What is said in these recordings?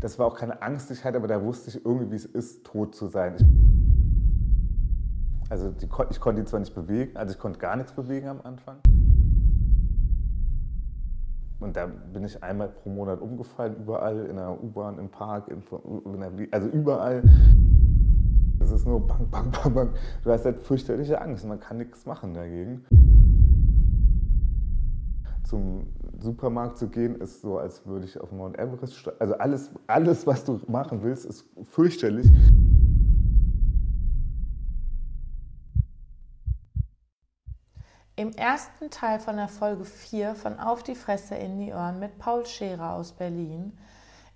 Das war auch keine Angst, ich hatte, aber da wusste ich irgendwie, wie es ist, tot zu sein. Ich, also die, ich konnte die zwar nicht bewegen, also ich konnte gar nichts bewegen am Anfang. Und da bin ich einmal pro Monat umgefallen, überall, in der U-Bahn, im Park, in, in der, also überall. Es ist nur bang, bang, bang, bang. Du hast halt fürchterliche Angst, man kann nichts machen dagegen. Zum Supermarkt zu gehen, ist so, als würde ich auf Mount Everest steigen. Also alles, alles, was du machen willst, ist fürchterlich. Im ersten Teil von der Folge 4 von Auf die Fresse in die Ohren mit Paul Scherer aus Berlin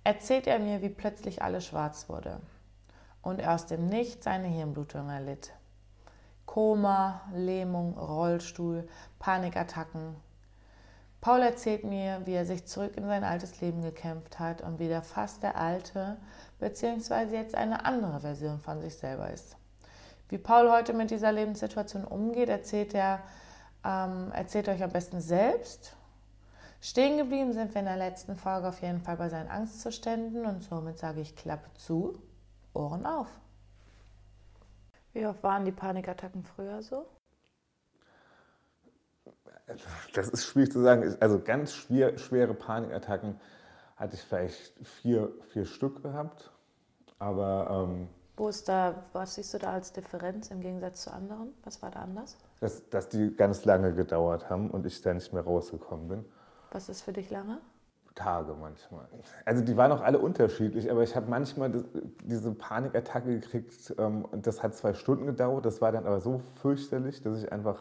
erzählt er mir, wie plötzlich alles schwarz wurde und er aus dem Nichts seine Hirnblutung erlitt. Koma, Lähmung, Rollstuhl, Panikattacken. Paul erzählt mir, wie er sich zurück in sein altes Leben gekämpft hat und wieder fast der alte, beziehungsweise jetzt eine andere Version von sich selber ist. Wie Paul heute mit dieser Lebenssituation umgeht, erzählt er ähm, erzählt euch am besten selbst. Stehen geblieben sind wir in der letzten Folge auf jeden Fall bei seinen Angstzuständen und somit sage ich Klappe zu, Ohren auf. Wie oft waren die Panikattacken früher so? Das ist schwierig zu sagen. Also ganz schwer, schwere Panikattacken hatte ich vielleicht vier, vier Stück gehabt. Aber ähm, wo ist da, was siehst du da als Differenz im Gegensatz zu anderen? Was war da anders? Dass, dass die ganz lange gedauert haben und ich da nicht mehr rausgekommen bin. Was ist für dich lange? Tage manchmal. Also die waren auch alle unterschiedlich, aber ich habe manchmal diese Panikattacke gekriegt ähm, und das hat zwei Stunden gedauert. Das war dann aber so fürchterlich, dass ich einfach,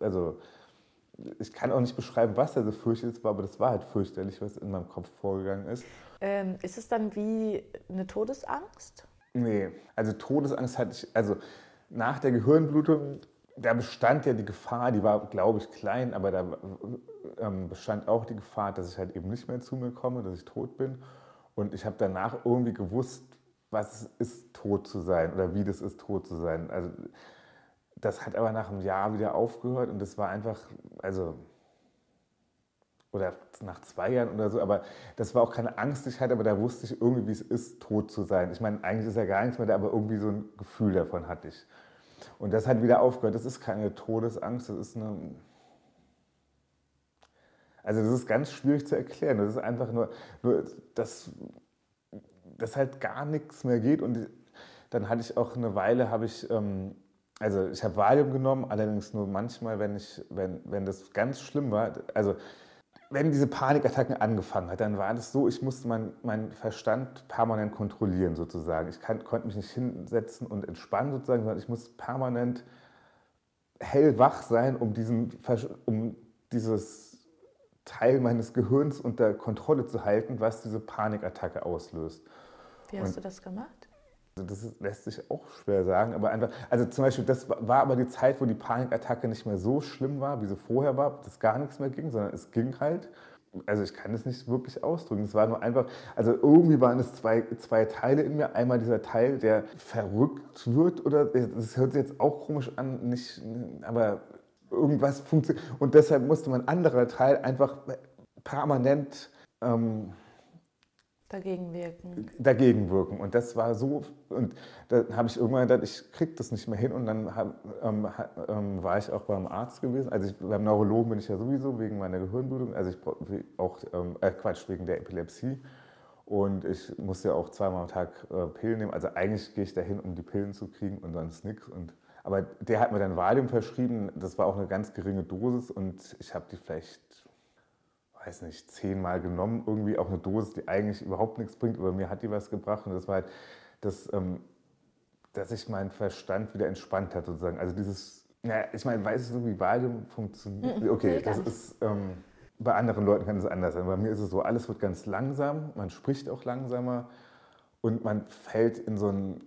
also ich kann auch nicht beschreiben, was da so fürchterlich war, aber das war halt fürchterlich, was in meinem Kopf vorgegangen ist. Ähm, ist es dann wie eine Todesangst? Nee, also Todesangst hatte ich, also nach der Gehirnblutung, da bestand ja die Gefahr, die war, glaube ich, klein, aber da ähm, bestand auch die Gefahr, dass ich halt eben nicht mehr zu mir komme, dass ich tot bin. Und ich habe danach irgendwie gewusst, was es ist, tot zu sein oder wie das ist, tot zu sein. Also das hat aber nach einem Jahr wieder aufgehört und das war einfach, also oder nach zwei Jahren oder so, aber das war auch keine Angst, die ich hatte, aber da wusste ich irgendwie, wie es ist, tot zu sein. Ich meine, eigentlich ist ja gar nichts mehr da, aber irgendwie so ein Gefühl davon hatte ich. Und das hat wieder aufgehört. Das ist keine Todesangst, das ist eine. Also, das ist ganz schwierig zu erklären. Das ist einfach nur, nur dass, dass halt gar nichts mehr geht. Und dann hatte ich auch eine Weile, habe ich. Ähm, also ich habe Valium genommen, allerdings nur manchmal, wenn, ich, wenn, wenn das ganz schlimm war. Also wenn diese Panikattacken angefangen hat, dann war das so, ich musste meinen mein Verstand permanent kontrollieren sozusagen. Ich kann, konnte mich nicht hinsetzen und entspannen sozusagen, sondern ich musste permanent hellwach sein, um, diesen, um dieses Teil meines Gehirns unter Kontrolle zu halten, was diese Panikattacke auslöst. Wie hast und, du das gemacht? Also das lässt sich auch schwer sagen, aber einfach, also zum Beispiel, das war aber die Zeit, wo die Panikattacke nicht mehr so schlimm war, wie sie vorher war, dass gar nichts mehr ging, sondern es ging halt. Also ich kann es nicht wirklich ausdrücken. Es war nur einfach, also irgendwie waren es zwei, zwei Teile in mir. Einmal dieser Teil, der verrückt wird oder, das hört sich jetzt auch komisch an, nicht, aber irgendwas funktioniert. Und deshalb musste mein anderer Teil einfach permanent ähm, Dagegen wirken. Dagegen wirken. Und das war so, und da habe ich irgendwann gedacht, ich kriege das nicht mehr hin. Und dann hab, ähm, ähm, war ich auch beim Arzt gewesen. Also ich, beim Neurologen bin ich ja sowieso wegen meiner Gehirnblutung, also ich auch, ähm, äh, Quatsch, wegen der Epilepsie. Und ich musste ja auch zweimal am Tag äh, Pillen nehmen. Also eigentlich gehe ich dahin, um die Pillen zu kriegen und sonst nichts. Aber der hat mir dann Valium verschrieben. Das war auch eine ganz geringe Dosis und ich habe die vielleicht weiß nicht, zehnmal genommen, irgendwie auch eine Dosis, die eigentlich überhaupt nichts bringt, aber mir hat die was gebracht und das war halt, das, ähm, dass sich mein Verstand wieder entspannt hat sozusagen. Also dieses, ja, ich meine, weiß du, wie Valium funktioniert? Okay, das ist, ähm, bei anderen Leuten kann es anders sein. Bei mir ist es so, alles wird ganz langsam, man spricht auch langsamer und man fällt in so ein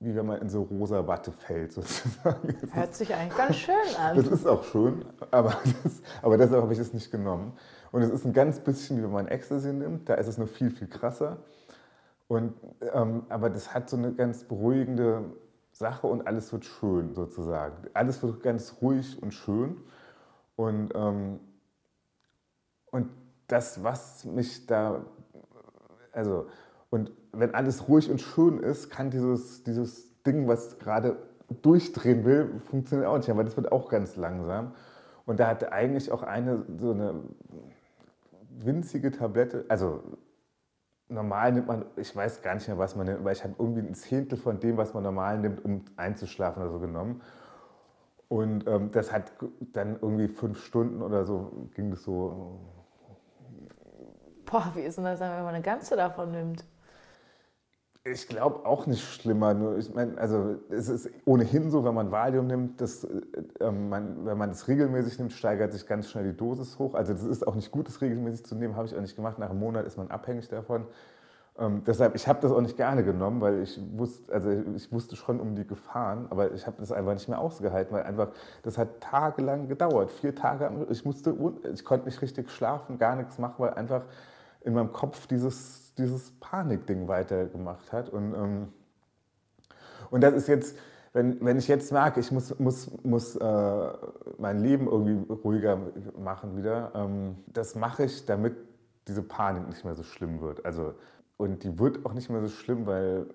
wie wenn man in so rosa Watte fällt sozusagen. Hört sich eigentlich ganz schön an. Das ist auch schön, aber, das, aber deshalb habe ich es nicht genommen. Und es ist ein ganz bisschen wie wenn man Ecstasy nimmt, da ist es nur viel, viel krasser. Und, ähm, aber das hat so eine ganz beruhigende Sache und alles wird schön sozusagen. Alles wird ganz ruhig und schön. Und, ähm, und das, was mich da, also Und wenn alles ruhig und schön ist, kann dieses, dieses Ding, was gerade durchdrehen will, funktioniert auch nicht weil das wird auch ganz langsam. Und da hatte eigentlich auch eine so eine winzige Tablette, also normal nimmt man, ich weiß gar nicht mehr, was man nimmt, weil ich habe irgendwie ein Zehntel von dem, was man normal nimmt, um einzuschlafen oder so genommen. Und ähm, das hat dann irgendwie fünf Stunden oder so, ging das so. Boah, wie ist denn das, wenn man eine ganze davon nimmt? Ich glaube auch nicht schlimmer. Nur ich meine, also es ist ohnehin so, wenn man Valium nimmt, dass, äh, man, wenn man es regelmäßig nimmt, steigert sich ganz schnell die Dosis hoch. Also das ist auch nicht gut, das regelmäßig zu nehmen, habe ich auch nicht gemacht. Nach einem Monat ist man abhängig davon. Ähm, deshalb, ich habe das auch nicht gerne genommen, weil ich wusste, also ich wusste schon um die Gefahren, aber ich habe das einfach nicht mehr ausgehalten, weil einfach, das hat tagelang gedauert. Vier Tage, ich musste, ich konnte nicht richtig schlafen, gar nichts machen, weil einfach in meinem Kopf dieses dieses Panikding weitergemacht hat. Und, ähm, und das ist jetzt, wenn, wenn ich jetzt merke, ich muss, muss, muss äh, mein Leben irgendwie ruhiger machen wieder, ähm, das mache ich, damit diese Panik nicht mehr so schlimm wird. Also, und die wird auch nicht mehr so schlimm, weil,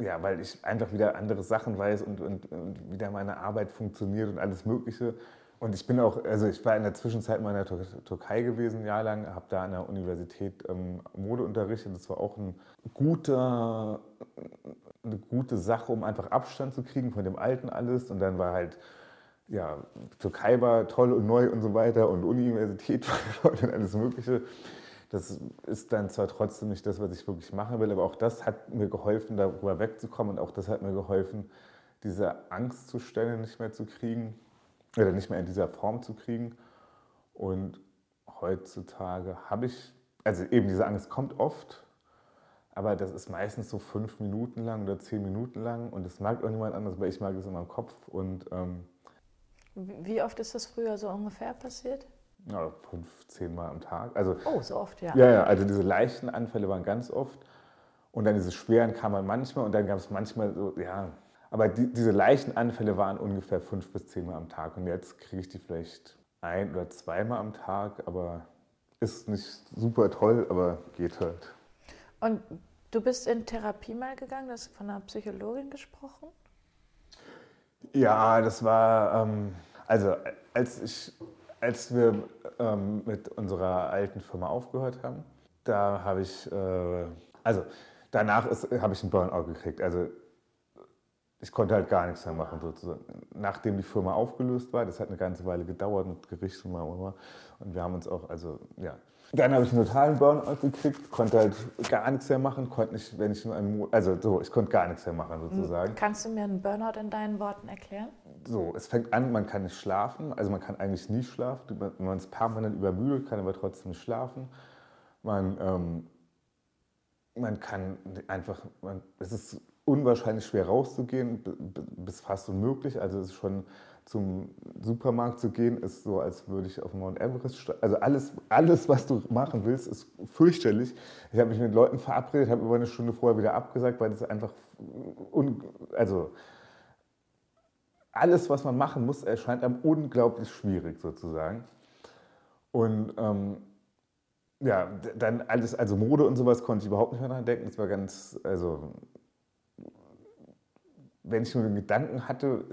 ja, weil ich einfach wieder andere Sachen weiß und, und, und wieder meine Arbeit funktioniert und alles Mögliche. Und ich bin auch, also ich war in der Zwischenzeit mal in der Türkei gewesen, ein Jahr lang, habe da an der Universität ähm, Mode unterrichtet. Das war auch ein guter, eine gute Sache, um einfach Abstand zu kriegen von dem Alten alles. Und dann war halt, ja, Türkei war toll und neu und so weiter und Universität war toll und alles Mögliche. Das ist dann zwar trotzdem nicht das, was ich wirklich machen will, aber auch das hat mir geholfen, darüber wegzukommen und auch das hat mir geholfen, diese Angstzustände nicht mehr zu kriegen oder nicht mehr in dieser Form zu kriegen. Und heutzutage habe ich, also eben diese Angst kommt oft, aber das ist meistens so fünf Minuten lang oder zehn Minuten lang und das mag auch niemand anders, weil ich mag es in meinem Kopf. Und, ähm, Wie oft ist das früher so ungefähr passiert? Ja, fünf, zehn Mal am Tag. Also, oh, so oft, ja. Ja, ja, also diese leichten Anfälle waren ganz oft und dann diese schweren kamen manchmal und dann gab es manchmal so, ja, aber die, diese leichten Anfälle waren ungefähr fünf bis zehnmal am Tag. Und jetzt kriege ich die vielleicht ein oder zweimal am Tag, aber ist nicht super toll, aber geht halt. Und du bist in Therapie mal gegangen, du hast von einer Psychologin gesprochen? Ja, das war, ähm, also als, ich, als wir ähm, mit unserer alten Firma aufgehört haben, da habe ich, äh, also danach habe ich einen Burnout gekriegt. Also ich konnte halt gar nichts mehr machen sozusagen. Nachdem die Firma aufgelöst war, das hat eine ganze Weile gedauert mit Gericht und immer. Und wir haben uns auch, also ja. Dann habe ich einen totalen Burnout gekriegt, konnte halt gar nichts mehr machen, konnte nicht, wenn ich nur einen, also so, ich konnte gar nichts mehr machen sozusagen. Kannst du mir einen Burnout in deinen Worten erklären? So, es fängt an, man kann nicht schlafen, also man kann eigentlich nie schlafen, man ist permanent übermüdet, kann aber trotzdem nicht schlafen. Man, ähm, man kann einfach, man, es ist unwahrscheinlich schwer rauszugehen, bis fast unmöglich. Also es ist schon zum Supermarkt zu gehen, ist so, als würde ich auf Mount Everest Also alles, alles, was du machen willst, ist fürchterlich. Ich habe mich mit Leuten verabredet, habe über eine Stunde vorher wieder abgesagt, weil das einfach, also alles, was man machen muss, erscheint einem unglaublich schwierig sozusagen. Und ähm, ja, dann alles, also Mode und sowas konnte ich überhaupt nicht mehr dran denken. Das war ganz, also wenn ich nur den Gedanken hatte,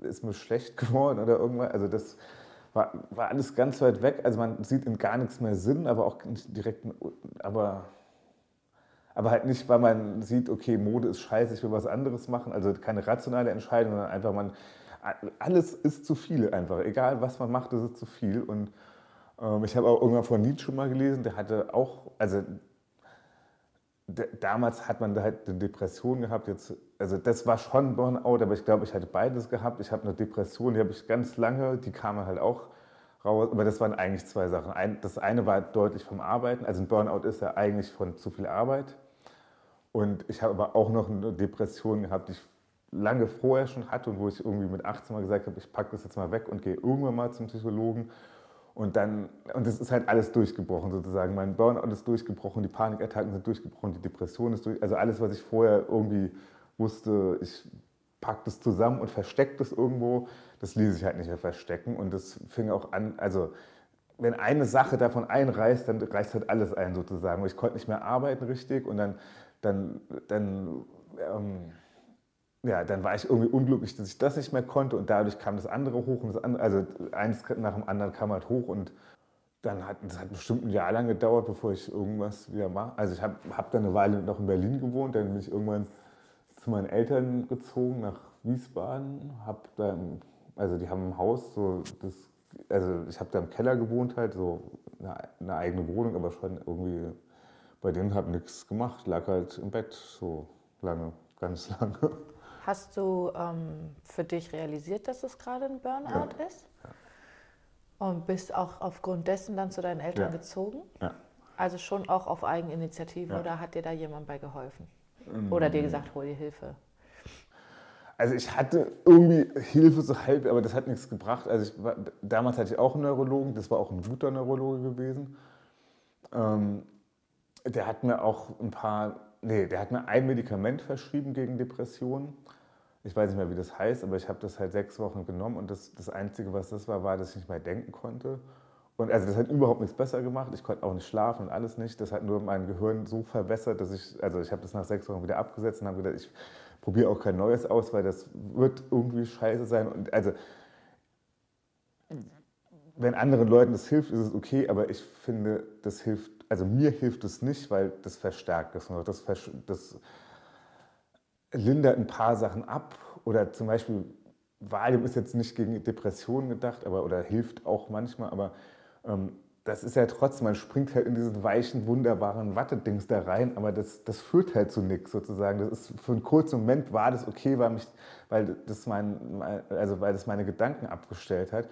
äh, ist mir schlecht geworden oder irgendwas. Also das war, war alles ganz weit weg. Also man sieht in gar nichts mehr Sinn, aber auch nicht direkt, aber, aber halt nicht, weil man sieht, okay, Mode ist scheiße, ich will was anderes machen. Also keine rationale Entscheidung, sondern einfach man, alles ist zu viel einfach. Egal was man macht, ist es zu viel. Und ähm, ich habe auch irgendwann von Nietzsche mal gelesen, der hatte auch, also damals hat man halt eine Depression gehabt. Jetzt, also das war schon Burnout, aber ich glaube, ich hatte beides gehabt. Ich habe eine Depression, die habe ich ganz lange, die kam halt auch raus. Aber das waren eigentlich zwei Sachen. Ein, das eine war deutlich vom Arbeiten. Also ein Burnout ist ja eigentlich von zu viel Arbeit. Und ich habe aber auch noch eine Depression gehabt, die ich lange vorher schon hatte und wo ich irgendwie mit 18 mal gesagt habe, ich packe das jetzt mal weg und gehe irgendwann mal zum Psychologen. Und dann, und es ist halt alles durchgebrochen sozusagen. Mein Burnout ist durchgebrochen, die Panikattacken sind durchgebrochen, die Depression ist durch, also alles, was ich vorher irgendwie wusste, ich packe das zusammen und verstecke das irgendwo, das ließ sich halt nicht mehr verstecken. Und das fing auch an, also wenn eine Sache davon einreißt, dann reißt halt alles ein sozusagen. Und ich konnte nicht mehr arbeiten richtig und dann, dann, dann, ähm, ja, dann war ich irgendwie unglücklich, dass ich das nicht mehr konnte und dadurch kam das andere hoch und das andere, also eins nach dem anderen kam halt hoch und dann hat es hat bestimmt ein Jahr lang gedauert, bevor ich irgendwas wieder mache. Also ich habe hab dann eine Weile noch in Berlin gewohnt, dann bin ich irgendwann zu meinen Eltern gezogen nach Wiesbaden, hab dann, also die haben ein Haus, so das, also ich habe da im Keller gewohnt halt, so eine, eine eigene Wohnung, aber schon irgendwie bei denen habe nichts gemacht, lag halt im Bett so lange, ganz lange. Hast du ähm, für dich realisiert, dass es gerade ein Burnout Ja. ist? Und bist auch aufgrund dessen dann zu deinen Eltern Ja. gezogen? Ja. Also schon auch auf Eigeninitiative oder hat dir da jemand bei geholfen? Oder dir gesagt, hol dir Hilfe? Also ich hatte irgendwie Hilfe so halb, aber das hat nichts gebracht. Also ich damals hatte ich auch einen Neurologen, das war auch ein guter Neurologe gewesen. Ähm, der hat mir auch ein paar, nee, der hat mir ein Medikament verschrieben gegen Depressionen. Ich weiß nicht mehr, wie das heißt, aber ich habe das halt sechs Wochen genommen und das, das Einzige, was das war, war, dass ich nicht mehr denken konnte. Und also das hat überhaupt nichts besser gemacht. Ich konnte auch nicht schlafen und alles nicht. Das hat nur mein Gehirn so verbessert, dass ich, also ich habe das nach sechs Wochen wieder abgesetzt und habe gedacht, ich probiere auch kein Neues aus, weil das wird irgendwie scheiße sein. Und also wenn anderen Leuten das hilft, ist es okay, aber ich finde, das hilft, also mir hilft es nicht, weil das verstärkt es noch. Das, das lindert ein paar Sachen ab oder zum Beispiel Valium ist jetzt nicht gegen Depressionen gedacht, aber oder hilft auch manchmal, aber das ist ja trotzdem, man springt halt in diesen weichen, wunderbaren Wattedings da rein, aber das, das führt halt zu nichts sozusagen. Das ist für einen kurzen Moment war das okay, weil, mich, weil, das mein, also weil das meine Gedanken abgestellt hat.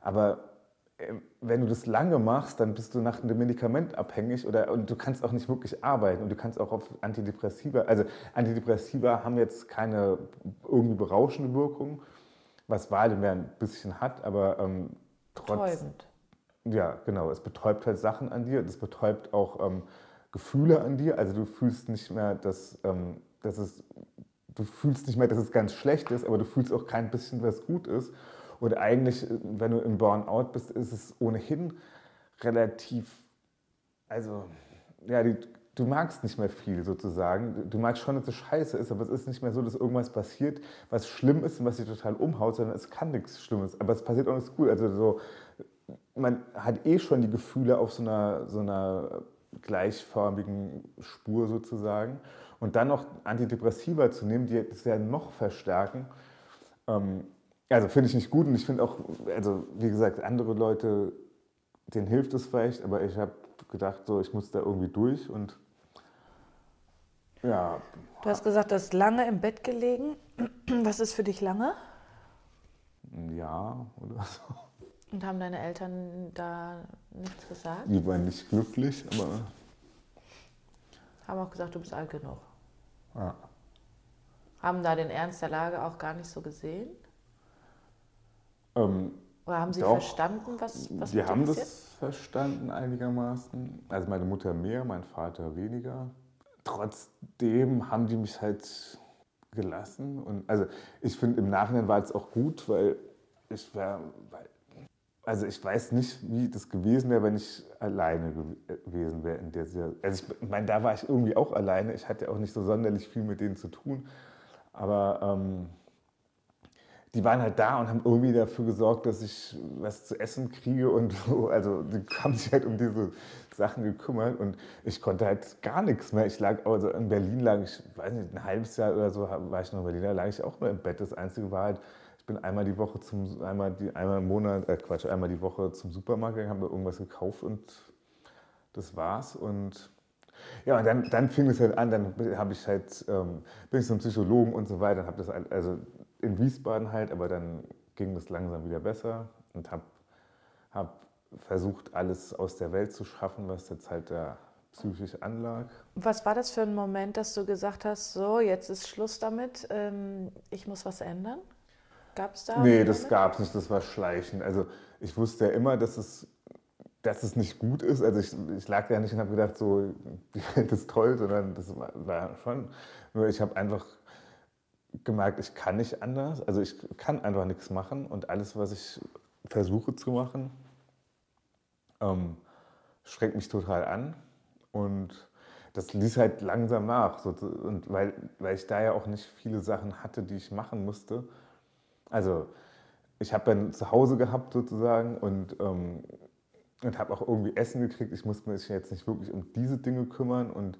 Aber äh, wenn du das lange machst, dann bist du nach dem Medikament abhängig oder, und du kannst auch nicht wirklich arbeiten und du kannst auch auf Antidepressiva, also Antidepressiva haben jetzt keine irgendwie berauschende Wirkung, was Valium ja ein bisschen hat, aber ähm, trotz. Ja, genau. Es betäubt halt Sachen an dir. Das betäubt auch ähm, Gefühle an dir. Also du fühlst nicht mehr, dass, ähm, dass es, du fühlst nicht mehr, dass es ganz schlecht ist, aber du fühlst auch kein bisschen, was gut ist. Und eigentlich, äh, wenn du im Burnout bist, ist es ohnehin relativ, also ja, die, du magst nicht mehr viel sozusagen. Du magst schon, dass es scheiße ist, aber es ist nicht mehr so, dass irgendwas passiert, was schlimm ist und was dich total umhaut, sondern es kann nichts Schlimmes. Aber es passiert auch nichts gut. Also so, man hat eh schon die Gefühle auf so einer, so einer gleichförmigen Spur sozusagen. Und dann noch Antidepressiva zu nehmen, die das ja noch verstärken, ähm, also finde ich nicht gut. Und ich finde auch, also wie gesagt, andere Leute, denen hilft es vielleicht, aber ich habe gedacht, so, ich muss da irgendwie durch und ja, Du hast gesagt, du hast lange im Bett gelegen. Was ist für dich lange? Jahr oder so. Und haben deine Eltern da nichts gesagt? Die waren nicht glücklich, aber Haben auch gesagt, du bist alt genug. ja. Haben da den Ernst der Lage auch gar nicht so gesehen? Ähm, Oder haben sie Doch. verstanden, was, was die haben passiert? das verstanden einigermaßen. Also meine Mutter mehr, mein Vater weniger. Trotzdem haben die mich halt gelassen. Und also ich finde, im Nachhinein war es auch gut, weil ich war, weil, also ich weiß nicht, wie das gewesen wäre, wenn ich alleine gew- gewesen wäre in der Serie. Also ich meine, da war ich irgendwie auch alleine. Ich hatte auch nicht so sonderlich viel mit denen zu tun. Aber ähm, die waren halt da und haben irgendwie dafür gesorgt, dass ich was zu essen kriege und so. Also die haben sich halt um diese Sachen gekümmert und ich konnte halt gar nichts mehr. Ich lag, also in Berlin lag ich, weiß nicht, ein halbes Jahr oder so war ich noch in Berlin, da lag ich auch nur im Bett. Das Einzige war halt, ich bin einmal die Woche zum, einmal, die, einmal im Monat, äh Quatsch, einmal die Woche zum Supermarkt gegangen, habe irgendwas gekauft und das war's. Und ja, und dann, dann fing es halt an, dann habe ich halt, ähm, bin ich zum Psychologen und so weiter, habe das halt, also in Wiesbaden halt, aber dann ging das langsam wieder besser und habe hab versucht, alles aus der Welt zu schaffen, was jetzt halt da psychisch anlag. Was war das für ein Moment, dass du gesagt hast, so, jetzt ist Schluss damit, ähm, ich muss was ändern? Gab es da? Nee, das gab es nicht, das war schleichend. Also ich wusste ja immer, dass es, dass es nicht gut ist. Also ich, ich lag ja nicht und habe gedacht, so, die Welt ist toll, sondern das war, war schon. Nur ich habe einfach gemerkt, ich kann nicht anders. Also ich kann einfach nichts machen und alles, was ich versuche zu machen, ähm, schreckt mich total an. Und das ließ halt langsam nach. So, und weil, weil ich da ja auch nicht viele Sachen hatte, die ich machen musste. Also ich habe dann zu Hause gehabt sozusagen und, ähm, und habe auch irgendwie Essen gekriegt. Ich musste mich jetzt nicht wirklich um diese Dinge kümmern. Und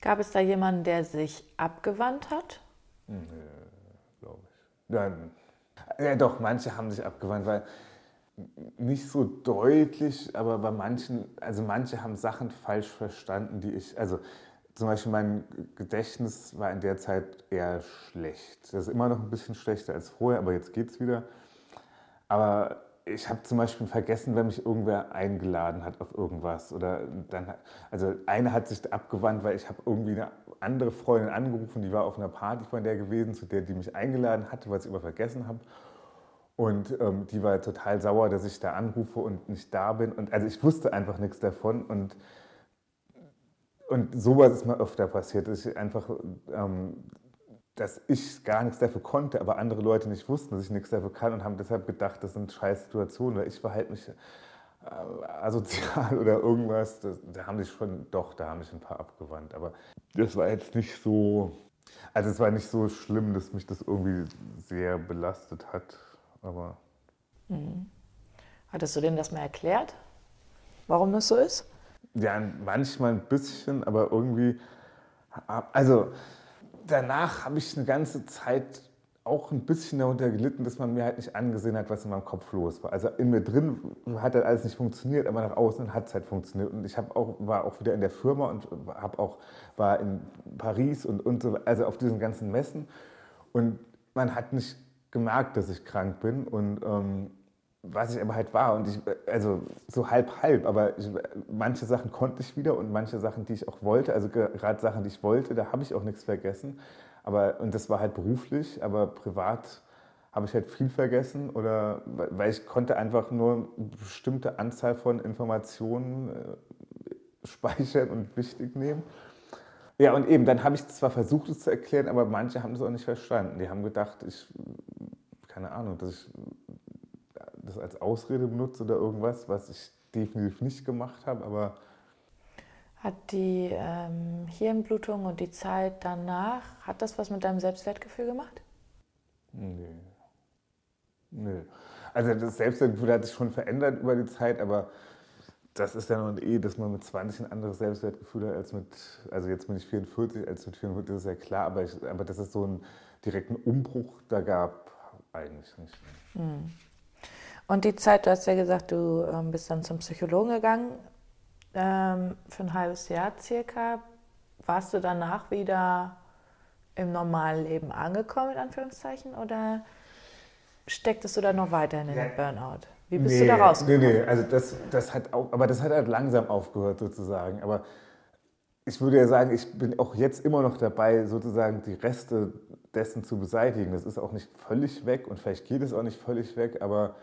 Gab es da jemanden, der sich abgewandt hat? Nee, glaube ich. Ja, ja, doch, manche haben sich abgewandt, weil nicht so deutlich, aber bei manchen, also manche haben Sachen falsch verstanden, die ich, also zum Beispiel mein Gedächtnis war in der Zeit eher schlecht. Das ist immer noch ein bisschen schlechter als vorher, aber jetzt geht es wieder. Aber ich habe zum Beispiel vergessen, wenn mich irgendwer eingeladen hat auf irgendwas. Oder dann, also eine hat sich abgewandt, weil ich habe irgendwie eine andere Freundin angerufen, die war auf einer Party von der gewesen, zu der die mich eingeladen hatte, weil ich immer vergessen habe. Und ähm, die war total sauer, dass ich da anrufe und nicht da bin. Und also ich wusste einfach nichts davon. Und, und sowas ist mir öfter passiert, dass ich einfach, ähm, dass ich gar nichts dafür konnte, aber andere Leute nicht wussten, dass ich nichts dafür kann und haben deshalb gedacht, das sind scheiß Situationen oder ich verhalte mich äh, asozial oder irgendwas. Das, da haben sich schon, doch, da haben sich ein paar abgewandt. Aber das war jetzt nicht so, also es war nicht so schlimm, dass mich das irgendwie sehr belastet hat. Aber. Mhm. Hattest du denen das mal erklärt, warum das so ist? Ja, manchmal ein bisschen, aber irgendwie. Also danach habe ich eine ganze Zeit auch ein bisschen darunter gelitten, dass man mir halt nicht angesehen hat, was in meinem Kopf los war. Also in mir drin hat halt alles nicht funktioniert, aber nach außen hat es halt funktioniert. Und ich auch, war auch wieder in der Firma und habe auch, war in Paris und, und so, also auf diesen ganzen Messen. Und man hat nicht gemerkt, dass ich krank bin und ähm, was ich aber halt war. Und ich, also so halb halb, aber ich, manche Sachen konnte ich wieder und manche Sachen, die ich auch wollte, also gerade Sachen, die ich wollte, da habe ich auch nichts vergessen, aber und das war halt beruflich, aber privat habe ich halt viel vergessen. Oder weil ich konnte einfach nur eine bestimmte Anzahl von Informationen äh, speichern und wichtig nehmen. Ja, und eben, dann habe ich zwar versucht, es zu erklären, aber manche haben es auch nicht verstanden. Die haben gedacht, ich, keine Ahnung, dass ich das als Ausrede benutze oder irgendwas, was ich definitiv nicht gemacht habe, aber. Hat die ähm, Hirnblutung und die Zeit danach, hat das was mit deinem Selbstwertgefühl gemacht? Nee. Nee. Also das Selbstwertgefühl hat sich schon verändert über die Zeit, aber das ist ja noch eh, dass man mit 20 ein anderes Selbstwertgefühl hat als mit, also jetzt bin ich 44, als mit 44, das ist ja klar, aber, ich, aber dass es so einen direkten Umbruch da gab, eigentlich nicht. Hm. Und die Zeit, du hast ja gesagt, du ähm, bist dann zum Psychologen gegangen, ähm, für ein halbes Jahr circa. Warst du danach wieder im normalen Leben angekommen, in Anführungszeichen, oder stecktest du da noch weiterhin in den Burnout? Wie bist nee, du da rausgekommen? Nee, nee, also das, das hat auch, aber das hat halt langsam aufgehört sozusagen. Aber ich würde ja sagen, ich bin auch jetzt immer noch dabei, sozusagen die Reste dessen zu beseitigen. Das ist auch nicht völlig weg und vielleicht geht es auch nicht völlig weg, aber,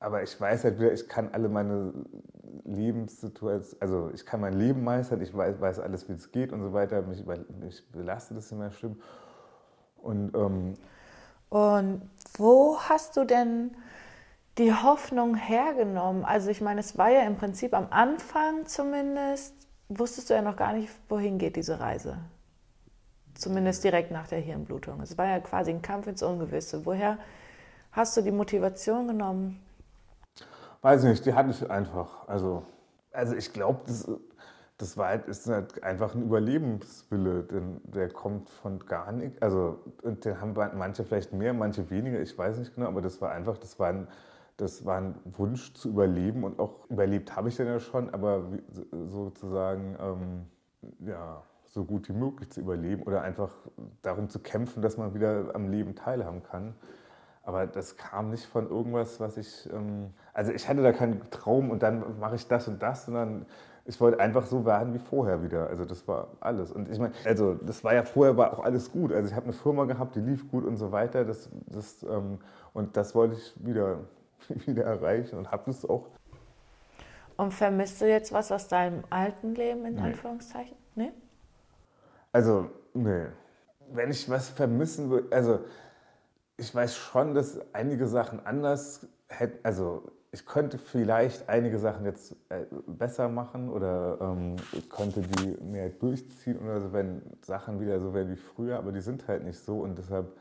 aber ich weiß halt wieder, ich kann alle meine Lebenssituationen, also ich kann mein Leben meistern, ich weiß, weiß alles, wie es geht und so weiter. Mich, mich belastet das immer schlimm. Und, ähm, und wo hast du denn die Hoffnung hergenommen? Also ich meine, es war ja im Prinzip am Anfang zumindest, wusstest du ja noch gar nicht, wohin geht diese Reise. Zumindest direkt nach der Hirnblutung. Es war ja quasi ein Kampf ins Ungewisse. Woher hast du die Motivation genommen? Weiß nicht, die hatte ich einfach. Also, also ich glaube, das, das war halt, ist halt einfach ein Überlebenswille, denn der kommt von gar nichts. Also, den haben manche vielleicht mehr, manche weniger, ich weiß nicht genau, aber das war einfach, das war ein das war ein Wunsch zu überleben und auch überlebt habe ich dann ja schon, aber sozusagen ähm, ja, so gut wie möglich zu überleben oder einfach darum zu kämpfen, dass man wieder am Leben teilhaben kann. Aber das kam nicht von irgendwas, was ich. Ähm, also ich hatte da keinen Traum und dann mache ich das und das, sondern ich wollte einfach so werden wie vorher wieder. Also das war alles. Und ich meine, also das war ja vorher war auch alles gut. Also ich habe eine Firma gehabt, die lief gut und so weiter. Das, das, ähm, und das wollte ich wieder wieder erreichen und habe es auch. Und vermisst du jetzt was aus deinem alten Leben, in nee. Anführungszeichen? Nee? Also, nee. Wenn ich was vermissen würde, also ich weiß schon, dass einige Sachen anders hätten, also ich könnte vielleicht einige Sachen jetzt äh, besser machen oder ähm, ich könnte die mehr durchziehen oder so, wenn Sachen wieder so werden wie früher, aber die sind halt nicht so und deshalb,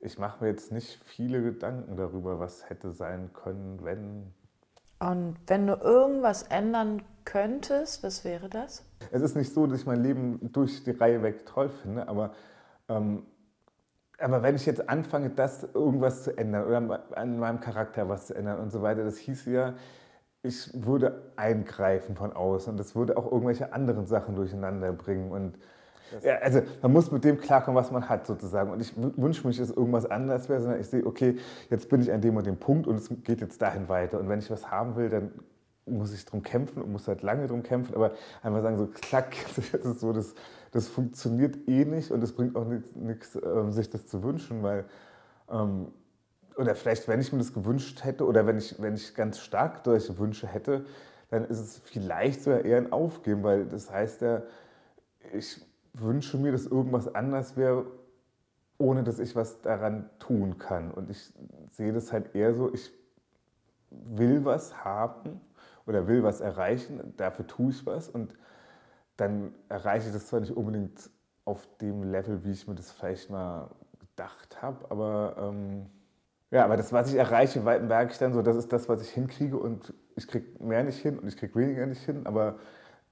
ich mache mir jetzt nicht viele Gedanken darüber, was hätte sein können, wenn. Und wenn du irgendwas ändern könntest, was wäre das? Es ist nicht so, dass ich mein Leben durch die Reihe weg toll finde, aber ähm, aber wenn ich jetzt anfange, das irgendwas zu ändern oder an meinem Charakter was zu ändern und so weiter, das hieß ja, ich würde eingreifen von außen und das würde auch irgendwelche anderen Sachen durcheinander bringen. Und ja, also man muss mit dem klarkommen, was man hat sozusagen. Und ich wünsche mich, dass irgendwas anders wäre, sondern ich sehe, okay, jetzt bin ich an dem und dem Punkt und es geht jetzt dahin weiter. Und wenn ich was haben will, dann muss ich drum kämpfen und muss halt lange drum kämpfen. Aber einfach sagen so, klack, das ist so das das funktioniert eh nicht und es bringt auch nichts, äh, sich das zu wünschen, weil, ähm, oder vielleicht, wenn ich mir das gewünscht hätte oder wenn ich, wenn ich ganz stark solche Wünsche hätte, dann ist es vielleicht sogar eher ein Aufgeben, weil das heißt ja, ich wünsche mir, dass irgendwas anders wäre, ohne dass ich was daran tun kann. Und ich sehe das halt eher so, ich will was haben oder will was erreichen, dafür tue ich was und dann erreiche ich das zwar nicht unbedingt auf dem Level, wie ich mir das vielleicht mal gedacht habe, aber ähm, ja, aber das, was ich erreiche, merke ich dann so, das ist das, was ich hinkriege und ich kriege mehr nicht hin und ich kriege weniger nicht hin, aber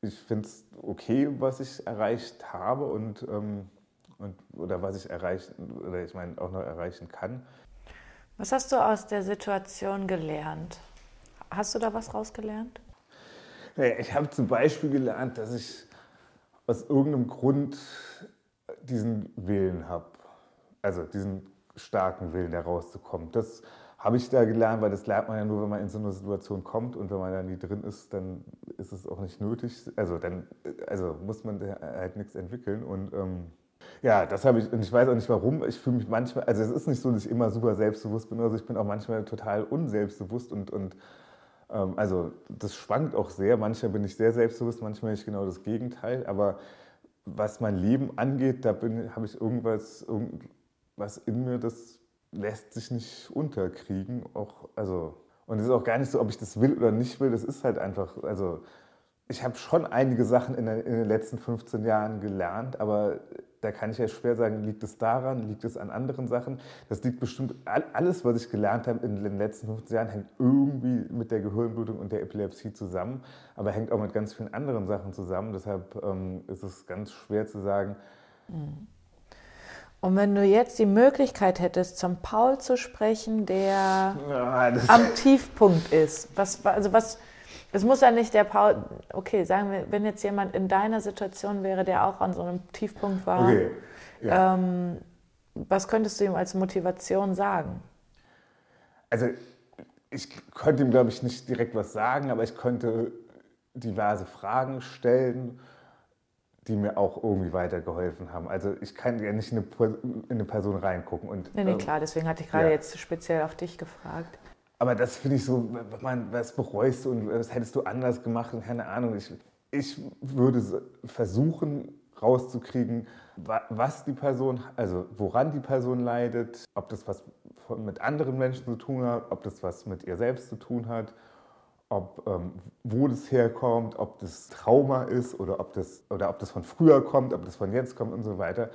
ich finde es okay, was ich erreicht habe und, ähm, und oder was ich erreichen oder ich meine auch noch erreichen kann. Was hast du aus der Situation gelernt? Hast du da was rausgelernt? Ich habe zum Beispiel gelernt, dass ich aus irgendeinem Grund diesen Willen habe. Also diesen starken Willen, da rauszukommen. Das habe ich da gelernt, weil das lernt man ja nur, wenn man in so eine Situation kommt und wenn man da nie drin ist, dann ist es auch nicht nötig. Also dann also muss man halt nichts entwickeln und ähm, ja, das habe ich und ich weiß auch nicht warum. Ich fühle mich manchmal, also es ist nicht so, dass ich immer super selbstbewusst bin, also ich bin auch manchmal total unselbstbewusst und, und ähm, also das schwankt auch sehr. Manchmal bin ich sehr selbstbewusst, manchmal bin ich genau das Gegenteil. Aber was mein Leben angeht, da habe ich irgendwas, irgendwas in mir, das lässt sich nicht unterkriegen. Auch, also, und es ist auch gar nicht so, ob ich das will oder nicht will. Das ist halt einfach, also ich habe schon einige Sachen in, den letzten 15 Jahren gelernt, aber da kann ich ja schwer sagen, liegt es daran, liegt es an anderen Sachen. Das liegt bestimmt, alles, was ich gelernt habe in den letzten 15 Jahren, hängt irgendwie mit der Gehirnblutung und der Epilepsie zusammen, aber hängt auch mit ganz vielen anderen Sachen zusammen. Deshalb ähm, ist es ganz schwer zu sagen. Und wenn du jetzt die Möglichkeit hättest, zum Paul zu sprechen, der ja, am Tiefpunkt ist, was, also was, es muss ja nicht der Paul, okay, sagen wir, wenn jetzt jemand in deiner Situation wäre, der auch an so einem Tiefpunkt war, okay. ja. ähm, was könntest du ihm als Motivation sagen? Also ich könnte ihm, glaube ich, nicht direkt was sagen, aber ich könnte diverse Fragen stellen, die mir auch irgendwie weitergeholfen haben. Also ich kann ja nicht in eine, in eine Person reingucken. Und, nee, nee, ähm, klar, deswegen hatte ich gerade ja. jetzt speziell auf dich gefragt. Aber das finde ich so, man, was bereust du und was hättest du anders gemacht und keine Ahnung. Ich, ich würde versuchen rauszukriegen, was die Person, also woran die Person leidet, ob das was mit anderen Menschen zu tun hat, ob das was mit ihr selbst zu tun hat ob, ähm, wo das herkommt, ob das Trauma ist oder ob, das, oder ob das von früher kommt, ob das von jetzt kommt und so weiter.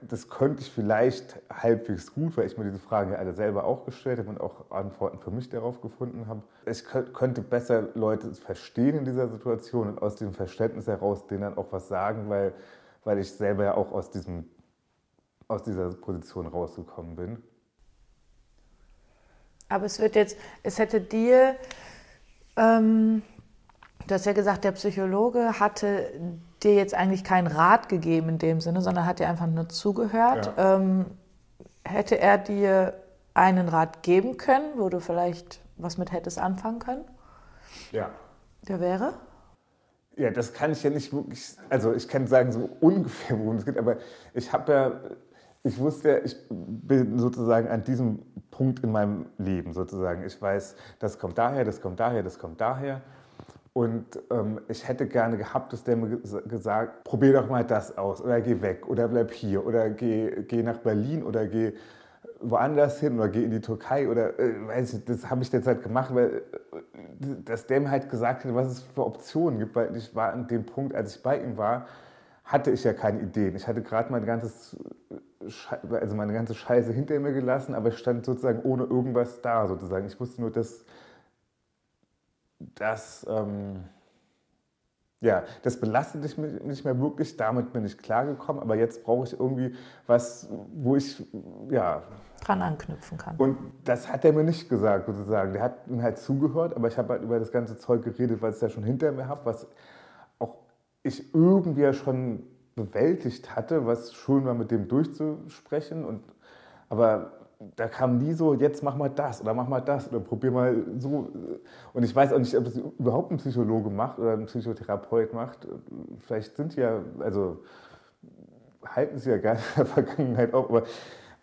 Das könnte ich vielleicht halbwegs gut, weil ich mir diese Fragen ja alle selber auch gestellt habe und auch Antworten für mich darauf gefunden habe. Ich könnte besser Leute verstehen in dieser Situation und aus dem Verständnis heraus denen dann auch was sagen, weil, weil ich selber ja auch aus, diesem, aus dieser Position rausgekommen bin. Aber es wird jetzt, es hätte dir ähm, du hast ja gesagt, der Psychologe hatte dir jetzt eigentlich keinen Rat gegeben in dem Sinne, sondern hat dir einfach nur zugehört. Ja. Ähm, hätte er dir einen Rat geben können, wo du vielleicht was mit hättest anfangen können? Ja. Der wäre? Ja, das kann ich ja nicht wirklich, also ich kann sagen so ungefähr, worum es geht, aber ich habe ja, ich wusste ich bin sozusagen an diesem Punkt in meinem Leben sozusagen. Ich weiß, das kommt daher, das kommt daher, das kommt daher. Und ähm, ich hätte gerne gehabt, dass der mir gesagt, probier doch mal das aus oder geh weg oder bleib hier oder geh, geh nach Berlin oder geh woanders hin oder gehe in die Türkei oder äh, weiß ich, das habe ich derzeit halt gemacht, weil äh, dass der mir halt gesagt hat, was es für Optionen gibt, weil ich war an dem Punkt, als ich bei ihm war, hatte ich ja keine Ideen. Ich hatte gerade mein ganzes, also meine ganze Scheiße hinter mir gelassen, aber ich stand sozusagen ohne irgendwas da sozusagen. Ich wusste nur, dass, dass ähm, ja, das belastet mich nicht mehr wirklich, damit bin ich klargekommen, aber jetzt brauche ich irgendwie was, wo ich, ja. Dran anknüpfen kann. Und das hat er mir nicht gesagt, sozusagen. Der hat mir halt zugehört, aber ich habe halt über das ganze Zeug geredet, was ich ja schon hinter mir habe, was ich irgendwie ja schon bewältigt hatte, was schön war, mit dem durchzusprechen. Und, aber da kam nie so, jetzt mach mal das oder mach mal das oder probier mal so. Und ich weiß auch nicht, ob das überhaupt ein Psychologe macht oder ein Psychotherapeut macht. Vielleicht sind die ja, also halten sie ja gerne in der Vergangenheit auch, aber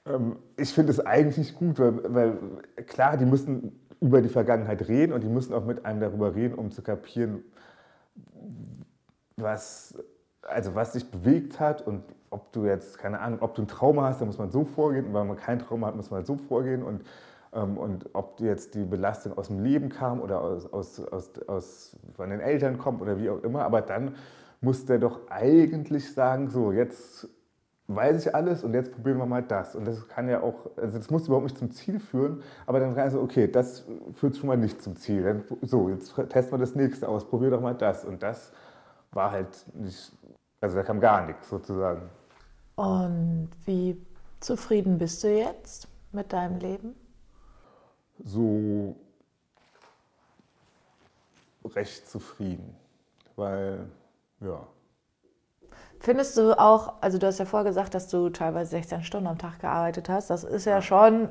ähm, ich finde es eigentlich nicht gut, weil, weil klar, die müssen über die Vergangenheit reden und die müssen auch mit einem darüber reden, um zu kapieren, was, also was sich bewegt hat und ob du jetzt, keine Ahnung, ob du ein Trauma hast, dann muss man so vorgehen. Und wenn man kein Trauma hat, muss man so vorgehen. Und, ähm, und ob jetzt die Belastung aus dem Leben kam oder aus, aus, aus, aus, von den Eltern kommt oder wie auch immer. Aber dann muss der doch eigentlich sagen, so, jetzt weiß ich alles und jetzt probieren wir mal das. Und das kann ja auch, also das muss überhaupt nicht zum Ziel führen, aber dann rein so, okay, das führt schon mal nicht zum Ziel. Dann, so, jetzt testen wir das nächste aus, probier doch mal das. Und das war halt nicht, also da kam gar nichts sozusagen. Und wie zufrieden bist du jetzt mit deinem Leben? So recht zufrieden, weil ja. Findest du auch, also du hast ja vorher gesagt, dass du teilweise 16 Stunden am Tag gearbeitet hast. Das ist ja schon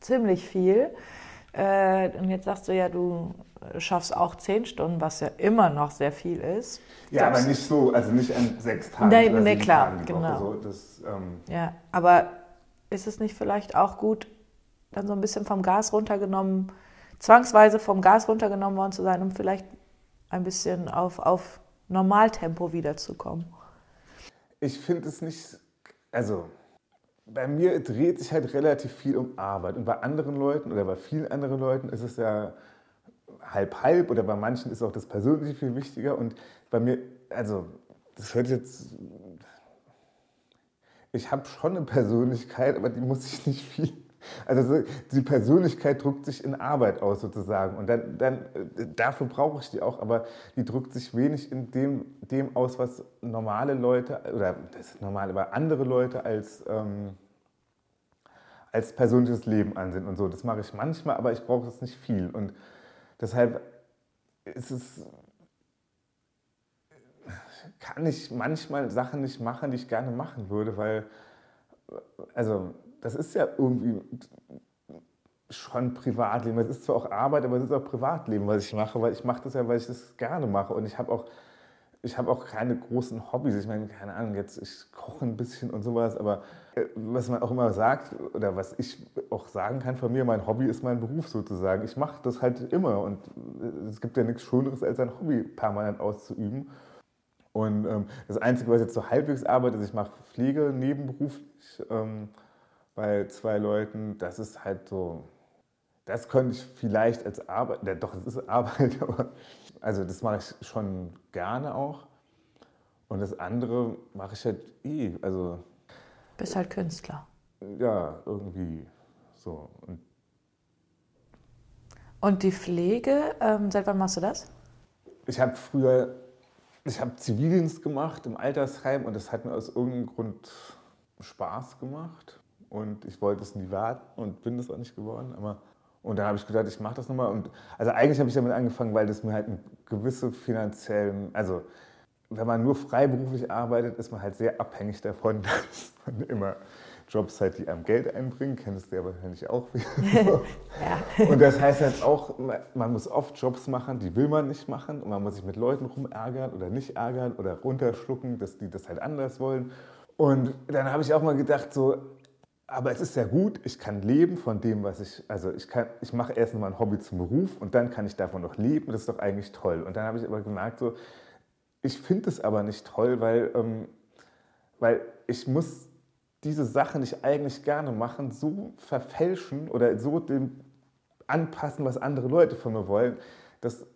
ziemlich viel. Äh, und jetzt sagst du ja, du schaffst auch 10 Stunden, was ja immer noch sehr viel ist. Ja, aber nicht so, also nicht an sechs Tagen. Nein, nee, klar, Tagen genau. So, das, ähm ja, aber ist es nicht vielleicht auch gut, dann so ein bisschen vom Gas runtergenommen, zwangsweise vom Gas runtergenommen worden zu sein, um vielleicht ein bisschen auf, auf Normaltempo wiederzukommen? Ich finde es nicht, also bei mir dreht sich halt relativ viel um Arbeit und bei anderen Leuten oder bei vielen anderen Leuten ist es ja halb halb oder bei manchen ist auch das Persönliche viel wichtiger und bei mir, also das hört jetzt, ich habe schon eine Persönlichkeit, aber die muss ich nicht viel, also die Persönlichkeit drückt sich in Arbeit aus sozusagen und dann, dann dafür brauche ich die auch, aber die drückt sich wenig in dem, dem aus, was normale Leute oder das ist normal, aber andere Leute als ähm, als persönliches Leben ansehen und so. Das mache ich manchmal, aber ich brauche es nicht viel. Und Deshalb ist es, kann ich manchmal Sachen nicht machen, die ich gerne machen würde, weil, also das ist ja irgendwie schon Privatleben. Es ist zwar auch Arbeit, aber es ist auch Privatleben, was ich mache, weil ich mache das ja, weil ich das gerne mache. Und ich habe auch ich habe auch keine großen Hobbys. Ich meine, keine Ahnung, jetzt ich koche ein bisschen und sowas, aber äh, was man auch immer sagt oder was ich auch sagen kann von mir, mein Hobby ist mein Beruf sozusagen. Ich mache das halt immer und äh, es gibt ja nichts Schöneres, als ein Hobby permanent auszuüben. Und ähm, das Einzige, was jetzt so halbwegs arbeitet, ist, ich mache Pflege nebenberuflich ähm, bei zwei Leuten. Das ist halt so, das könnte ich vielleicht als Arbeit, ja, doch, es ist Arbeit, aber also das mache ich schon gerne auch. Und das andere mache ich halt eh. Also, Bist halt Künstler. Ja, irgendwie so. Und, Und die Pflege, ähm, seit wann machst du das? Ich habe früher, ich habe Zivildienst gemacht im Altersheim und das hat mir aus irgendeinem Grund Spaß gemacht. Und ich wollte es nie warten und bin es auch nicht geworden. Aber und dann habe ich gedacht, ich mache das nochmal. Und also eigentlich habe ich damit angefangen, weil das mir halt einen gewisse finanziellen, also wenn man nur freiberuflich arbeitet, ist man halt sehr abhängig davon, dass man immer Jobs hat, die einem Geld einbringen. Kennst du ja wahrscheinlich auch. ja. Und das heißt halt auch, man muss oft Jobs machen, die will man nicht machen. Und man muss sich mit Leuten rumärgern oder nicht ärgern oder runterschlucken, dass die das halt anders wollen. Und dann habe ich auch mal gedacht, so, aber es ist ja gut, ich kann leben von dem, was ich, also ich kann, ich mache erst mal ein Hobby zum Beruf und dann kann ich davon noch leben, das ist doch eigentlich toll. Und dann habe ich aber gemerkt, so, ich finde es aber nicht toll, weil, ähm, weil ich muss diese Sachen, die ich eigentlich gerne mache, so verfälschen oder so dem anpassen, was andere Leute von mir wollen, dass,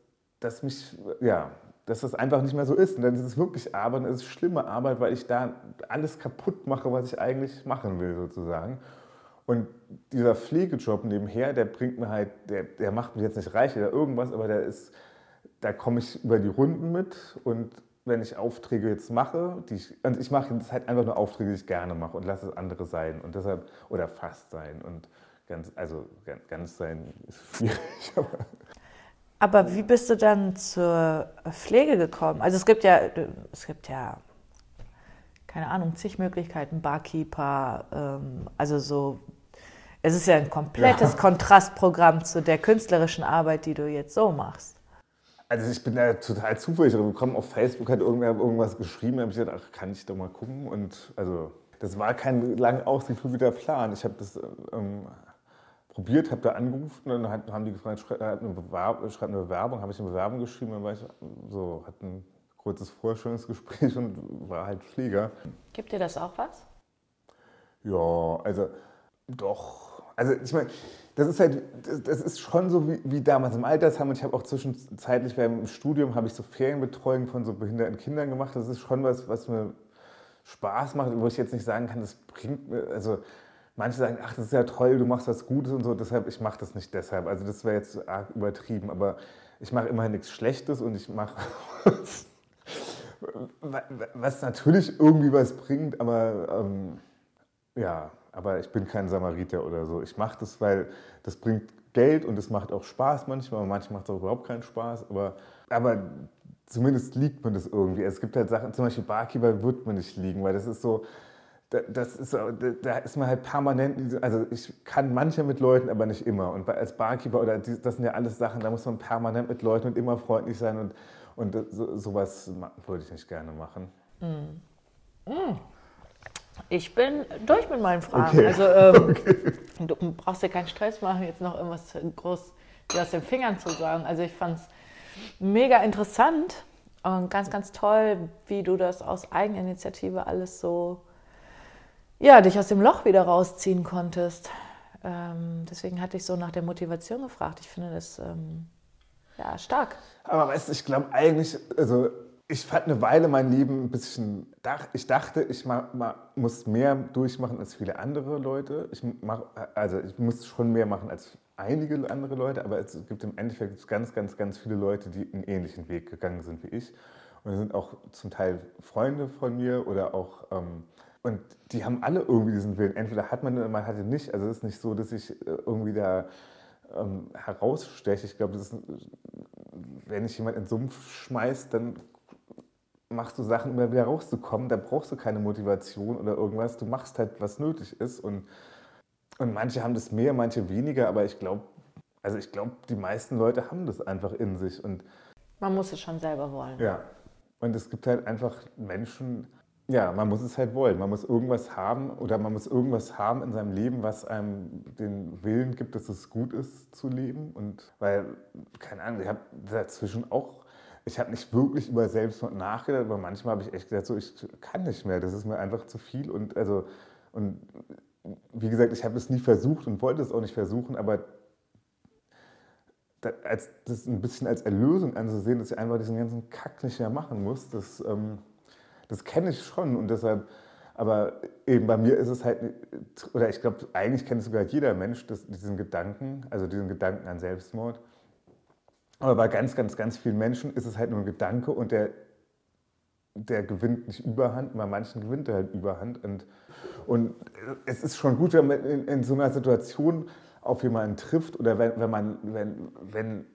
dass mich, ja, dass das einfach nicht mehr so ist. Und dann ist es wirklich Arbeit, es ist schlimme Arbeit, weil ich da alles kaputt mache, was ich eigentlich machen will, sozusagen. Und dieser Pflegejob nebenher, der bringt mir halt, der, der macht mich jetzt nicht reich oder irgendwas, aber der ist, da komme ich über die Runden mit und wenn ich Aufträge jetzt mache, die ich, und ich mache jetzt halt einfach nur Aufträge, die ich gerne mache und lasse es andere sein und deshalb, oder fast sein und ganz, also ganz sein ist schwierig, aber. Aber wie bist du dann zur Pflege gekommen? Also es gibt ja, es gibt ja, keine Ahnung, zig Möglichkeiten, Barkeeper, ähm, also so, es ist ja ein komplettes ja. Kontrastprogramm zu der künstlerischen Arbeit, die du jetzt so machst. Also ich bin da total zufällig gekommen. Auf Facebook hat irgendwer irgendwas geschrieben, da habe ich gedacht, ach, kann ich doch mal gucken. Und also das war kein lang ausgeführter Plan. Ich habe das ähm, probiert, habe da angerufen und dann haben die gefragt, schreib eine, Bewerbung, schreib eine Bewerbung, habe ich eine Bewerbung geschrieben, dann war ich so, hatte ein kurzes Vorstellungsgespräch und war halt Pfleger. Gibt dir das auch was? Ja, also doch. Also ich meine, das ist halt, das ist schon so wie, wie damals im Altersheim und ich habe auch zwischenzeitlich während dem Studium habe ich so Ferienbetreuung von so behinderten Kindern gemacht. Das ist schon was, was mir Spaß macht, wo ich jetzt nicht sagen kann, das bringt mir, also manche sagen, ach, das ist ja toll, du machst was Gutes und so, deshalb, ich mache das nicht deshalb. Also das wäre jetzt arg übertrieben, aber ich mache immerhin nichts Schlechtes und ich mache was natürlich irgendwie was bringt, aber ähm, ja, aber ich bin kein Samariter oder so. Ich mache das, weil das bringt Geld und es macht auch Spaß manchmal. Manchmal macht es auch überhaupt keinen Spaß. Aber, aber zumindest liegt man das irgendwie. Es gibt halt Sachen, zum Beispiel Barkeeper wird man nicht liegen, weil das ist so, das ist, da ist man halt permanent, also ich kann manche mit Leuten, aber nicht immer. Und als Barkeeper, oder das sind ja alles Sachen, da muss man permanent mit Leuten und immer freundlich sein und, und so, sowas würde ich nicht gerne machen. Mm. Mm. Ich bin durch mit meinen Fragen. Okay. Also ähm, okay. du brauchst dir keinen Stress machen, jetzt noch irgendwas groß aus den Fingern zu sagen. Also ich fand es mega interessant und ganz, ganz toll, wie du das aus Eigeninitiative alles so, ja, dich aus dem Loch wieder rausziehen konntest. Ähm, deswegen hatte ich so nach der Motivation gefragt. Ich finde das ähm, ja stark. Aber weißt du, ich glaube eigentlich, also ich fand eine Weile mein Leben ein bisschen, ich dachte, ich muss mehr durchmachen als viele andere Leute. Ich mach, also ich muss schon mehr machen als einige andere Leute, aber es gibt im Endeffekt ganz, ganz, ganz viele Leute, die einen ähnlichen Weg gegangen sind wie ich. Und sind auch zum Teil Freunde von mir oder auch, ähm, und die haben alle irgendwie diesen Willen. Entweder hat man oder man hatte nicht. Also es ist nicht so, dass ich äh, irgendwie da ähm, heraussteche. Ich glaube, wenn ich jemand in den Sumpf schmeißt, dann machst du Sachen, um wieder rauszukommen. Da brauchst du keine Motivation oder irgendwas. Du machst halt, was nötig ist. Und, und manche haben das mehr, manche weniger. Aber ich glaube, also ich glaube, die meisten Leute haben das einfach in sich. Und man muss es schon selber wollen. Ja. Und es gibt halt einfach Menschen, ja, man muss es halt wollen. Man muss irgendwas haben oder man muss irgendwas haben in seinem Leben, was einem den Willen gibt, dass es gut ist zu leben. Und weil, keine Ahnung, ich habe dazwischen auch ich habe nicht wirklich über Selbstmord nachgedacht, aber manchmal habe ich echt gesagt, so, ich kann nicht mehr, das ist mir einfach zu viel. Und, also, und wie gesagt, ich habe es nie versucht und wollte es auch nicht versuchen, aber das, als, das ein bisschen als Erlösung anzusehen, dass ich einfach diesen ganzen Kack nicht mehr machen muss, das, ähm, das kenne ich schon. Und deshalb, aber eben bei mir ist es halt, oder ich glaube, eigentlich kennt sogar jeder Mensch das, diesen Gedanken, also diesen Gedanken an Selbstmord. Aber bei ganz, ganz, ganz vielen Menschen ist es halt nur ein Gedanke und der, der gewinnt nicht Überhand. Bei manchen gewinnt er halt Überhand. Und, und es ist schon gut, wenn man in, in so einer Situation auf jemanden trifft oder wenn, wenn, man, wenn, wenn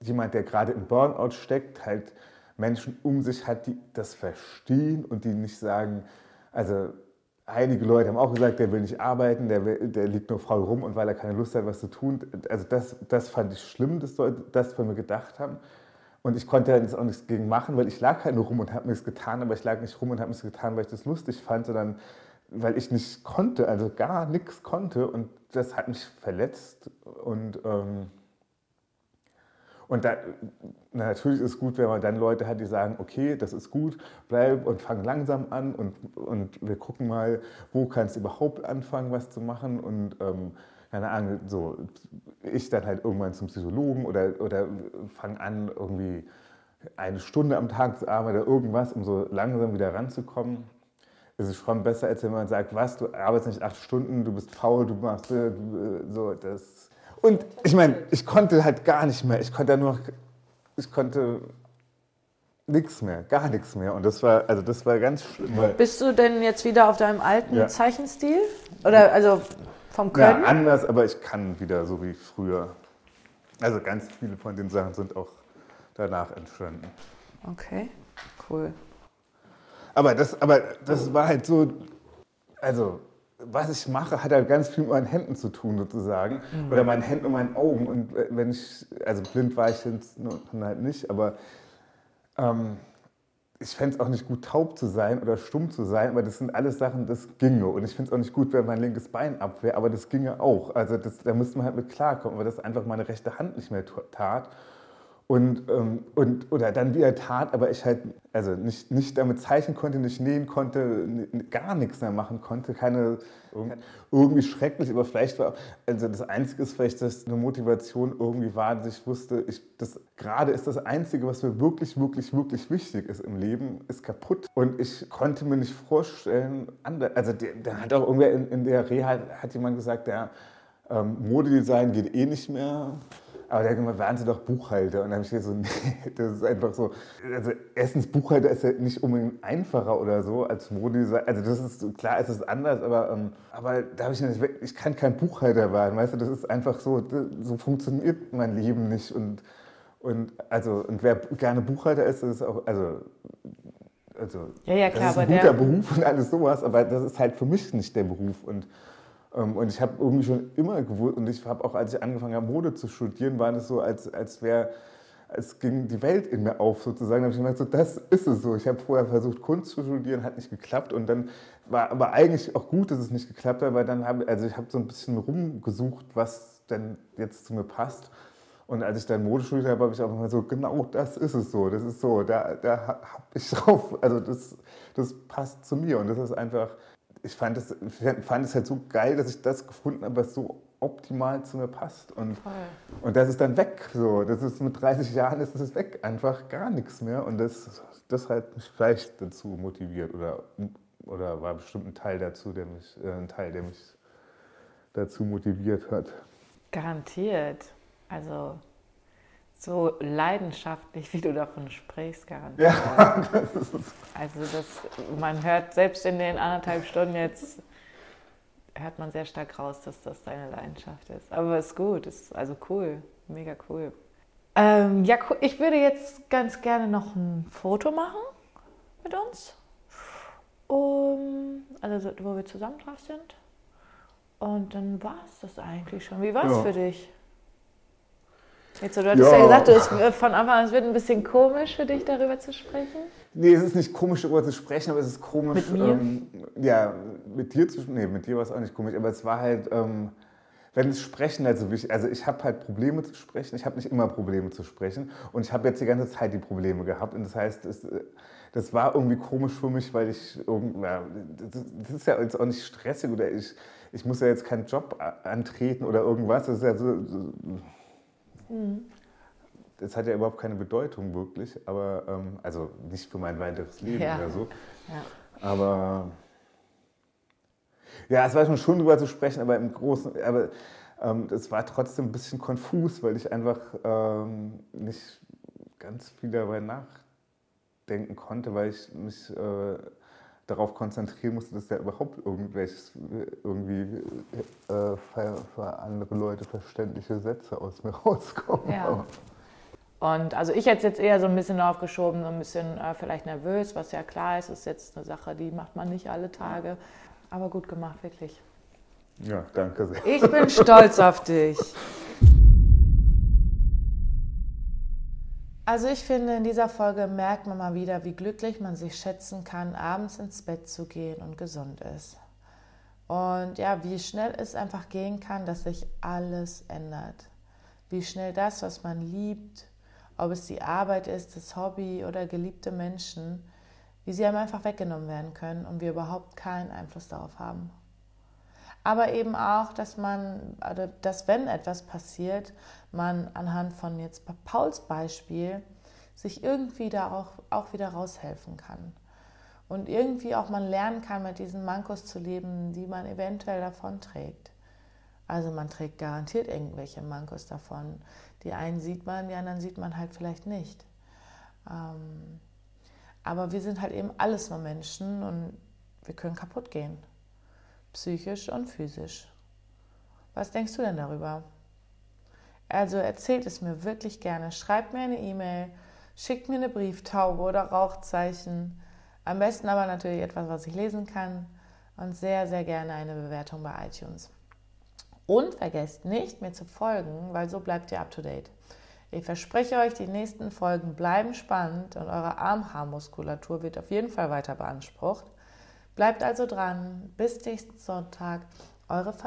jemand, der gerade im Burnout steckt, halt Menschen um sich hat, die das verstehen und die nicht sagen, also einige Leute haben auch gesagt, der will nicht arbeiten, der, will, der liegt nur faul rum und weil er keine Lust hat, was zu tun. Also das, das fand ich schlimm, dass Leute das von mir gedacht haben. Und ich konnte jetzt auch nichts gegen machen, weil ich lag halt nur rum und habe nichts getan, aber ich lag nicht rum und habe nichts getan, weil ich das lustig fand, sondern weil ich nicht konnte, also gar nichts konnte und das hat mich verletzt und, ähm, und da, natürlich ist es gut, wenn man dann Leute hat, die sagen, okay, das ist gut, bleib und fang langsam an und, und wir gucken mal, wo kannst du überhaupt anfangen, was zu machen und ähm, keine Ahnung, so ich dann halt irgendwann zum Psychologen oder, oder fang an, irgendwie eine Stunde am Tag zu arbeiten oder irgendwas, um so langsam wieder ranzukommen. Es ist schon besser, als wenn man sagt, was, du arbeitest nicht acht Stunden, du bist faul, du machst äh, so das. Und ich meine, ich konnte halt gar nicht mehr. Ich konnte nur, ich konnte nichts mehr, gar nichts mehr. Und das war, also das war ganz schlimm. Bist du denn jetzt wieder auf deinem alten ja. Zeichenstil? Oder also vom Können? Ja, anders, aber ich kann wieder so wie früher. Also ganz viele von den Sachen sind auch danach entstanden. Okay, cool. Aber das, aber das war halt so, also was ich mache, hat halt ganz viel mit meinen Händen zu tun, sozusagen. Mhm. Oder meinen Händen und meinen Augen. Und wenn ich, also blind war ich jetzt halt nicht, aber ähm, ich fände es auch nicht gut, taub zu sein oder stumm zu sein, aber das sind alles Sachen, das ginge. Und ich finde es auch nicht gut, wenn mein linkes Bein ab wäre, aber das ginge auch. Also das, da müsste man halt mit klarkommen, weil das einfach meine rechte Hand nicht mehr tat. Und, ähm, und, oder dann wieder tat, aber ich halt also nicht, nicht damit zeichnen konnte, nicht nähen konnte, gar nichts mehr machen konnte. Keine, irgendwie schrecklich, aber vielleicht war, also das Einzige ist vielleicht, dass eine Motivation irgendwie war, dass ich wusste, ich, das gerade ist das Einzige, was mir wirklich, wirklich, wirklich wichtig ist im Leben, ist kaputt. Und ich konnte mir nicht vorstellen, also da hat auch irgendwer in, in der Reha, hat jemand gesagt, der ähm, Modedesign geht eh nicht mehr. Aber der hat gesagt, waren Sie doch Buchhalter. Und dann habe ich gesagt, so, nee, das ist einfach so. Also erstens, Buchhalter ist ja nicht unbedingt einfacher oder so als Modedesigner. Also das ist, klar ist es anders, aber, ähm, aber da habe ich nicht, ich kann kein Buchhalter werden, weißt du, das ist einfach so, so funktioniert mein Leben nicht. Und, und, also, und wer gerne Buchhalter ist, das ist auch, also also, ja, ja, klar, das ist ein guter Beruf und alles sowas, aber das ist halt für mich nicht der Beruf. Und und ich habe irgendwie schon immer gewusst, und ich habe auch, als ich angefangen habe, Mode zu studieren, war das so, als, als wäre, als ging die Welt in mir auf sozusagen. Da habe ich gemerkt, so, das ist es so. Ich habe vorher versucht, Kunst zu studieren, hat nicht geklappt. Und dann war aber eigentlich auch gut, dass es nicht geklappt hat, weil dann habe also ich habe so ein bisschen rumgesucht, was denn jetzt zu mir passt. Und als ich dann Mode studiert habe, habe ich auch mal so, genau das ist es so. Das ist so, da, da habe ich drauf, also das, das passt zu mir. Und das ist einfach, ich fand es, fand es halt so geil, dass ich das gefunden habe, was so optimal zu mir passt. Und, und das ist dann weg. So. Das ist mit 30 Jahren ist es weg, einfach gar nichts mehr. Und das, das hat mich vielleicht dazu motiviert oder, oder war bestimmt ein Teil dazu, der mich, äh, ein Teil, der mich dazu motiviert hat. Garantiert. Also so leidenschaftlich, wie du davon sprichst, garantiert. Ja, das also das, man hört selbst in den anderthalb Stunden jetzt, hört man sehr stark raus, dass das deine Leidenschaft ist. Aber es ist gut, ist also cool, mega cool. Ähm, ja, ich würde jetzt ganz gerne noch ein Foto machen mit uns, um, also wo wir zusammen drauf sind. Und dann war es das eigentlich schon. Wie war es ja. für dich? Jetzt, du hattest ja, ja gesagt, ist, von Anfang an, es wird ein bisschen komisch für dich, darüber zu sprechen. Nee, es ist nicht komisch, darüber zu sprechen, aber es ist komisch. Mit mir? Ähm, ja, mit dir zu sprechen. Nee, mit dir war es auch nicht komisch, aber es war halt, ähm, wenn das Sprechen halt so wichtig Also, ich habe halt Probleme zu sprechen. Ich habe nicht immer Probleme zu sprechen. Und ich habe jetzt die ganze Zeit die Probleme gehabt. Und das heißt, es, äh, das war irgendwie komisch für mich, weil ich ja, das ist ja jetzt auch nicht stressig oder ich, ich muss ja jetzt keinen Job antreten oder irgendwas. Das ist ja so, so Mhm. Das hat ja überhaupt keine Bedeutung wirklich, aber ähm, also nicht für mein weiteres Leben ja. oder so. Ja. Aber ja, es war schon schön darüber zu sprechen, aber im Großen, aber ähm, es war trotzdem ein bisschen konfus, weil ich einfach ähm, nicht ganz viel dabei nachdenken konnte, weil ich mich äh, darauf konzentrieren musste, dass da überhaupt irgendwelches, irgendwie äh, für, für, andere Leute verständliche Sätze aus mir rauskommen. Ja. Und also ich hätte es jetzt eher so ein bisschen aufgeschoben, so ein bisschen äh, vielleicht nervös, was ja klar ist, ist jetzt eine Sache, die macht man nicht alle Tage. Aber gut gemacht, wirklich. Ja, danke sehr. Ich bin stolz auf dich. Also ich finde, in dieser Folge merkt man mal wieder, wie glücklich man sich schätzen kann, abends ins Bett zu gehen und gesund ist. Und ja, wie schnell es einfach gehen kann, dass sich alles ändert. Wie schnell das, was man liebt ob es die Arbeit ist, das Hobby oder geliebte Menschen, wie sie einem einfach weggenommen werden können und wir überhaupt keinen Einfluss darauf haben. Aber eben auch, dass man, dass wenn etwas passiert, man anhand von jetzt Pauls Beispiel sich irgendwie da auch, auch wieder raushelfen kann. Und irgendwie auch man lernen kann, mit diesen Mankos zu leben, die man eventuell davon trägt. Also man trägt garantiert irgendwelche Mankos davon. Die einen sieht man, die anderen sieht man halt vielleicht nicht. Ähm, aber wir sind halt eben alles nur Menschen und wir können kaputt gehen. Psychisch und physisch. Was denkst du denn darüber? Also erzählt es mir wirklich gerne. Schreibt mir eine E-Mail, schickt mir eine Brieftaube oder Rauchzeichen. Am besten aber natürlich etwas, was ich lesen kann. Und sehr, sehr gerne eine Bewertung bei iTunes. Und vergesst nicht, mir zu folgen, weil so bleibt ihr up to date. Ich verspreche euch, die nächsten Folgen bleiben spannend und eure Armhaarmuskulatur wird auf jeden Fall weiter beansprucht. Bleibt also dran. Bis nächsten Sonntag. Eure